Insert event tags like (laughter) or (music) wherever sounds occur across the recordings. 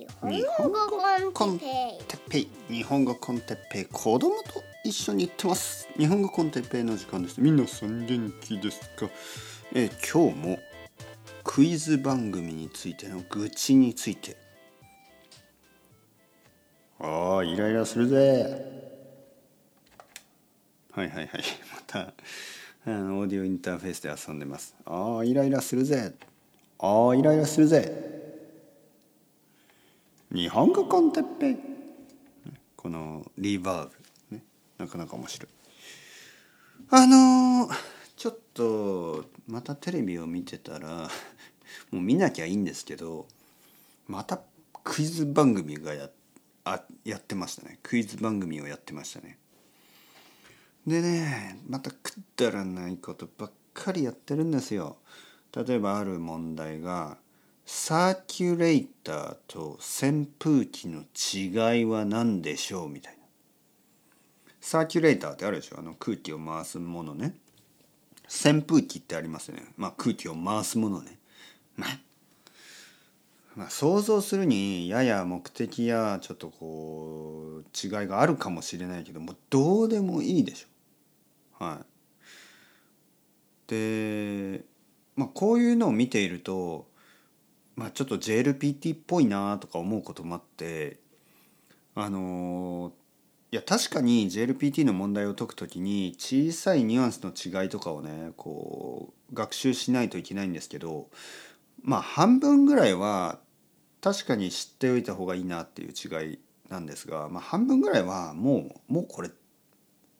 日本語コンテッてっぺい日本語コンテッペイ。子供と一緒に行ってます。日本語コンテッペイの時間です。皆さん元気ですか？えー今日もクイズ番組についての愚痴について。ああイライラするぜ。はいはいはい。(laughs) またあのオーディオインターフェースで遊んでます。ああイライラするぜ。ああイライラするぜ。日本語コンテッペこのリバーブ、ね、なかなか面白い。あのーちょっとまたテレビを見てたらもう見なきゃいいんですけどまたクイズ番組がやあやってましたね。クイズ番組をやってましたね。でねまたくだらないことばっかりやってるんですよ。例えばある問題がサーキュレーターと扇風機の違いは何でしょう？みたいな。サーキュレーターってあるでしょ？あの空気を回すものね。扇風機ってありますよね。まあ空気を回すものね。まあ。まあ、想像するにやや目的やちょっとこう違いがあるかもしれないけどもうどうでもいいでしょ。はい、で、まあ、こういうのを見ていると、まあ、ちょっと JLPT っぽいなとか思うこともあってあのいや確かに JLPT の問題を解くときに小さいニュアンスの違いとかをねこう学習しないといけないんですけどまあ半分ぐらいは確かに知っておいた方がいいなっていう違いなんですが、まあ、半分ぐらいはもうもうこれ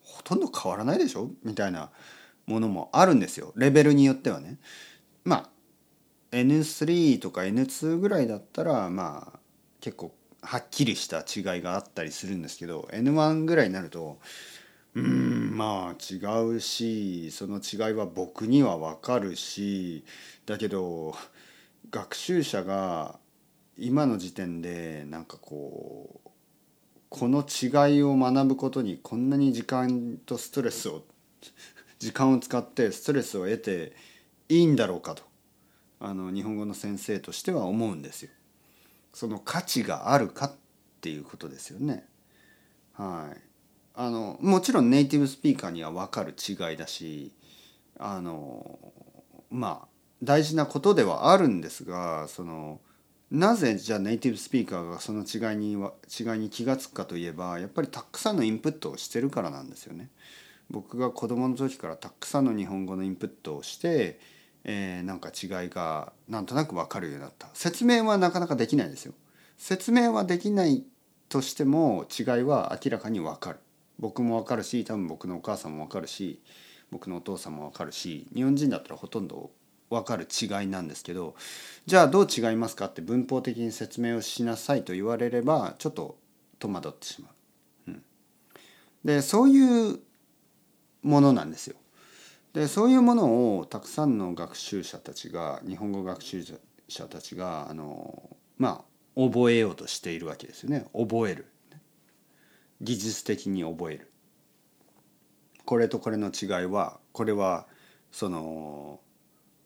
ほとんど変わらないでしょみたいなものもあるんですよレベルによってはね。まあ N3 とか N2 ぐらいだったらまあ結構はっきりした違いがあったりするんですけど N1 ぐらいになるとうんまあ違うしその違いは僕には分かるしだけど学習者が今の時点でなんかこうこの違いを学ぶことにこんなに時間とストレスを時間を使ってストレスを得ていいんだろうかと。あの日本語の先生としては思うんですよ。その価値があるかっていうことですよね。はい。あのもちろんネイティブスピーカーには分かる違いだしあのまあ大事なことではあるんですがそのなぜじゃあネイティブスピーカーがその違いには違いに気が付くかといえばやっぱりたくさんのインプットをしてるからなんですよね。僕が子供の時からたくさんの日本語のインプットをして、えーなんか違いがなんとなく分かるようになった説明はなかなかできないですよ。説明はできないとしても違いは明らかに分かる僕も分かるし多分僕のお母さんも分かるし僕のお父さんも分かるし日本人だったらほとんど分かる違いなんですけどじゃあどう違いますかって文法的に説明をしなさいと言われればちょっと戸惑ってしまう。うん、でそういうものなんですよ。でそういうものをたくさんの学習者たちが日本語学習者たちがあのまあ覚えようとしているわけですよね。覚える。技術的に覚える。これとこれの違いはこれはその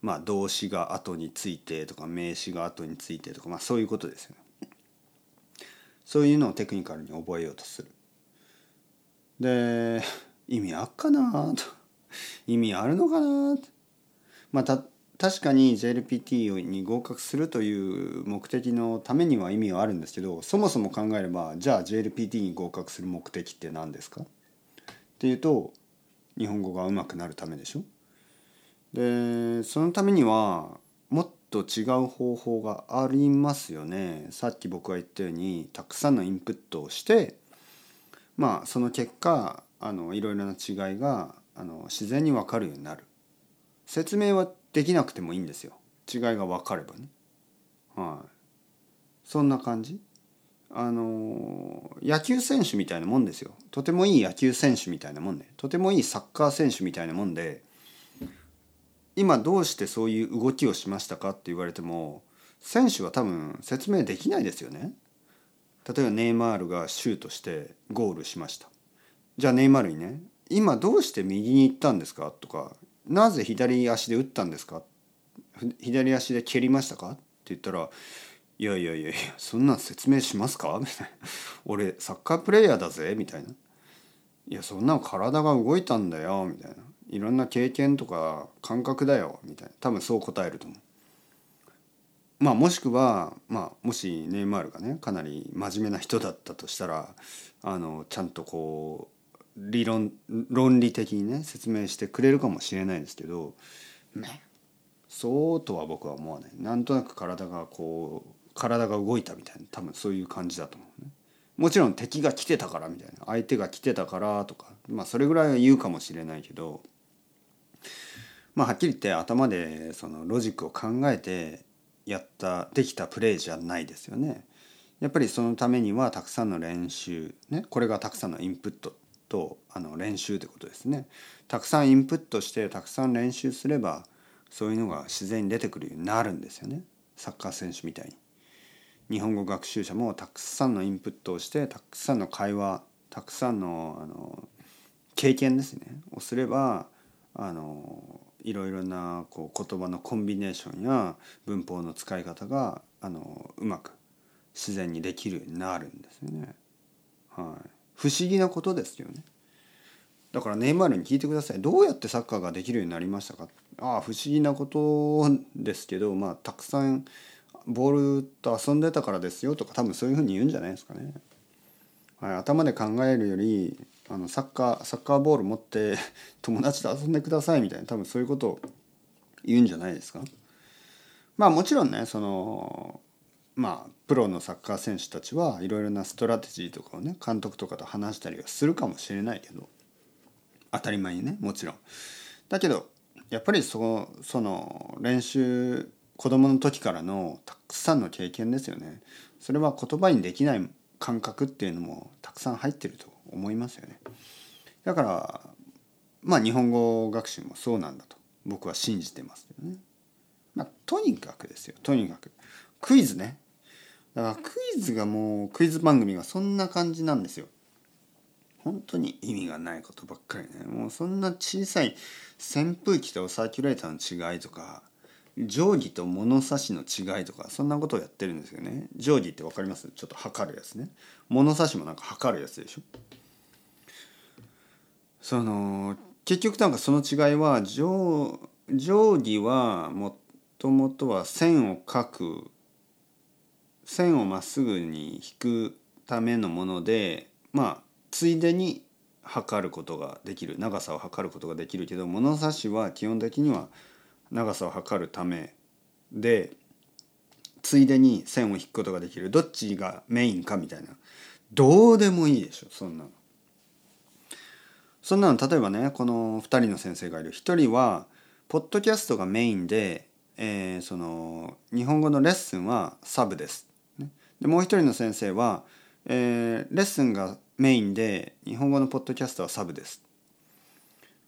まあ動詞が後についてとか名詞が後についてとかまあそういうことですよね。そういうのをテクニカルに覚えようとする。で意味あっかなと。意味あるのかなまあた確かに JLPT に合格するという目的のためには意味はあるんですけどそもそも考えればじゃあ JLPT に合格する目的って何ですか？っていうと日本語が上手くなるためでしょ？でそのためにはもっと違う方法がありますよね。さっき僕が言ったようにたくさんのインプットをしてまあその結果あのいろいろな違いがあの自然に分かるようになる。説明はできなくてもいいんですよ。違いが分かればね。はい。そんな感じ。あの野球選手みたいなもんですよ。とてもいい野球選手みたいなもんで。とてもいいサッカー選手みたいなもんで。今どうしてそういう動きをしましたかって言われても選手は多分説明できないですよね。例えばネイマールがシュートしてゴールしました。じゃあネイマールにね今どうして右に行ったんですか？とかなぜ左足で打ったんですか？左足で蹴りましたか？って言ったら「いやいやいやいやそんなん説明しますか?」みたいな「俺サッカープレーヤーだぜ」みたいな「いやそんな体が動いたんだよ」みたいな「いろんな経験とか感覚だよ」みたいな。多分そう答えると思う。まあもしくは、まあ、もしネイマールがねかなり真面目な人だったとしたらあのちゃんとこう理論論理的にね説明してくれるかもしれないですけど、ね、そうとは僕は思わないなんとなく体がこう体が動いたみたいな多分そういう感じだと思うね。もちろん敵が来てたからみたいな相手が来てたからとかまあそれぐらいは言うかもしれないけどまあはっきり言って頭でそのロジックを考えてやったできたプレーじゃないですよね。やっぱりそのためにはたくさんの練習ねこれがたくさんのインプットとあの練習ってことですね。たくさんインプットしてたくさん練習すればそういうのが自然に出てくるようになるんですよねサッカー選手みたいに。日本語学習者もたくさんのインプットをしてたくさんの会話たくさんのあの経験ですねをすればあのいろいろなこう言葉のコンビネーションや文法の使い方があのうまく自然にできるようになるんですよね。はい、不思議なことですよね。だからネイマールに聞いてください。どうやってサッカーができるようになりましたか？ああ不思議なことですけど、まあたくさんボールと遊んでたからですよとか多分そういうふうに言うんじゃないですかね。はい、頭で考えるよりあのサッカーサッカーボール持って友達と遊んでくださいみたいな多分そういうことを言うんじゃないですか？まあもちろんねそのまあプロのサッカー選手たちはいろいろなストラテジーとかをね監督とかと話したりはするかもしれないけど当たり前にねもちろん。だけどやっぱりそその練習子供の時からのたくさんの経験ですよね。それは言葉にできない感覚っていうのもたくさん入ってると思いますよね。だからまあ日本語学習もそうなんだと僕は信じてますけどね。まあとにかくですよとにかくクイズね。だからクイズがもうクイズ番組がそんな感じなんですよ。本当に意味がないことばっかりね。もうそんな小さい扇風機とサーキュレーターの違いとか定規と物差しの違いとかそんなことをやってるんですよね。定規って分かります？ちょっと測るやつね。物差しもなんか測るやつでしょ？その結局なんかその違いは定定規はもともとは線を描く線をまっすぐに引くためのものでまあついでに測ることができる長さを測ることができるけど物差しは基本的には長さを測るためでついでに線を引くことができるどっちがメインかみたいなどうでもいいでしょそんなの。そんなの例えばねこの2人の先生がいる1人はポッドキャストがメインで、えー、その日本語のレッスンはサブです。でもう一人の先生は、えー、レッスンがメインで日本語のポッドキャストはサブです。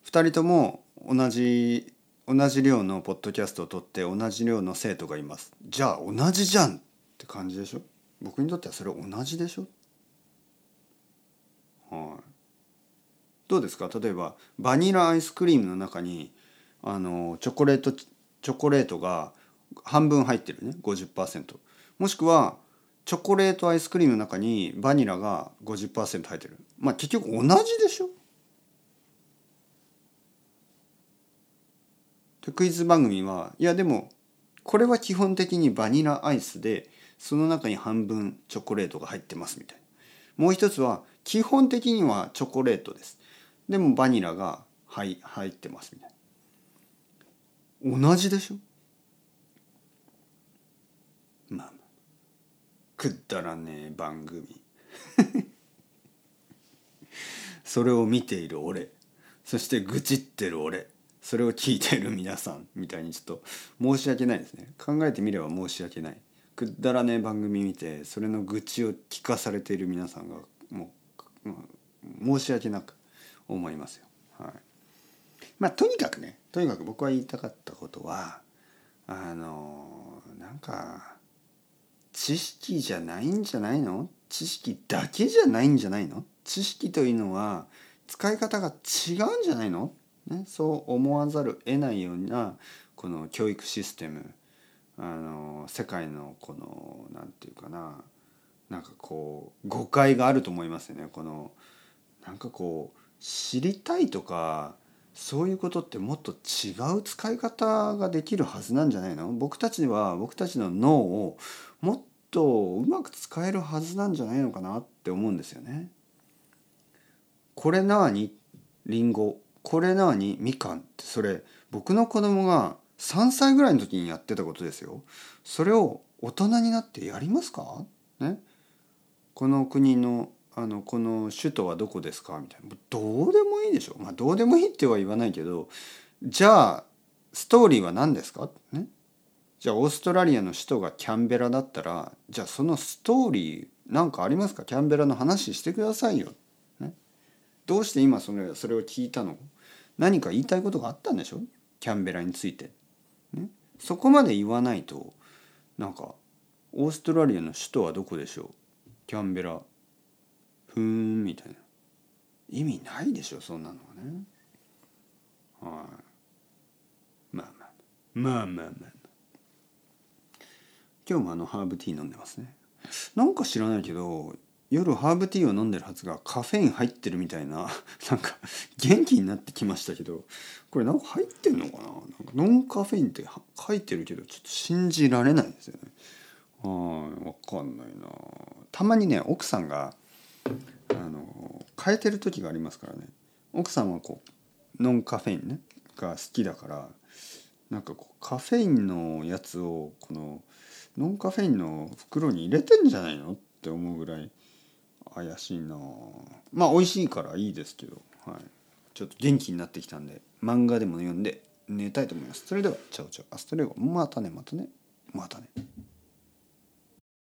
2人とも同じ同じ量のポッドキャストを取って同じ量の生徒がいます。じゃあ同じじゃんって感じでしょ？僕にとってはそれ同じでしょ？はい。どうですか？例えばバニラアイスクリームの中にあのチョコレートチョコレートが半分入ってるね50%もしくはチョコレートアイスクリームの中にバニラが50%入ってる。まあ結局同じでしょ？でクイズ番組はいやでもこれは基本的にバニラアイスでその中に半分チョコレートが入ってますみたいな。もう一つは基本的にはチョコレートです。でもバニラが入入ってますみたいな。同じでしょまあくだらねえ番組。(laughs) それを見ている俺。そして愚痴ってる俺。それを聞いてる皆さん。みたいにちょっと申し訳ないですね。考えてみれば申し訳ない。くだらねえ番組見てそれの愚痴を聞かされている皆さんがもう、申し訳なく思いますよ。はい、まあとにかくねとにかく僕は言いたかったことはあのなんか知識じゃないんじゃないの？知識だけじゃないんじゃないの？知識というのは使い方が違うんじゃないの、ね、そう思わざるを得ないようなこの教育システム。あの世界のこのなんていうかな。なんかこう誤解があると思いますよね。このなんかこう知りたいとかそういうことってもっと違う使い方ができるはずなんじゃないの？僕たちは僕たちの脳をもっとうまく使えるはずなんじゃないのかなって思うんですよね。これなにリンゴ。これなにみかん。ってそれ僕の子供が3歳ぐらいの時にやってたことですよ。それを大人になってやりますか？ね？この国のあのこの首都はどこですか？みたいな。どうでもいいでしょ。まあどうでもいいっては言わないけどじゃあストーリーは何ですか？ね？じゃあオーストラリアの首都がキャンベラだったらじゃあそのストーリー何かありますか？キャンベラの話してくださいよ。ね、どうして今それそれを聞いたの？何か言いたいことがあったんでしょ？キャンベラについて。ね、そこまで言わないとなんかオーストラリアの首都はどこでしょう？キャンベラふーんみたいな。意味ないでしょそんなのはね。はい。まあまあ。まあまあ、まあ、今日もあのハーブティー飲んでますね。なんか知らないけど夜ハーブティーを飲んでるはずがカフェイン入ってるみたいな (laughs) なんか元気になってきましたけどこれなんか入ってんのかな？なんかノンカフェインって書いてるけどちょっと信じられないですよね。はい分かんないな。たまにね奥さんがあの変えてる時がありますからね。奥さんはこうノンカフェインねが好きだからなんかこうカフェインのやつをこのノンカフェインの袋に入れてんじゃないのって思うぐらい怪しいなまあ美味しいからいいですけど、はい、ちょっと元気になってきたんで漫画でも読んで寝たいと思います。それでは Ciao ciao。Hasta luego またねまたね。またね。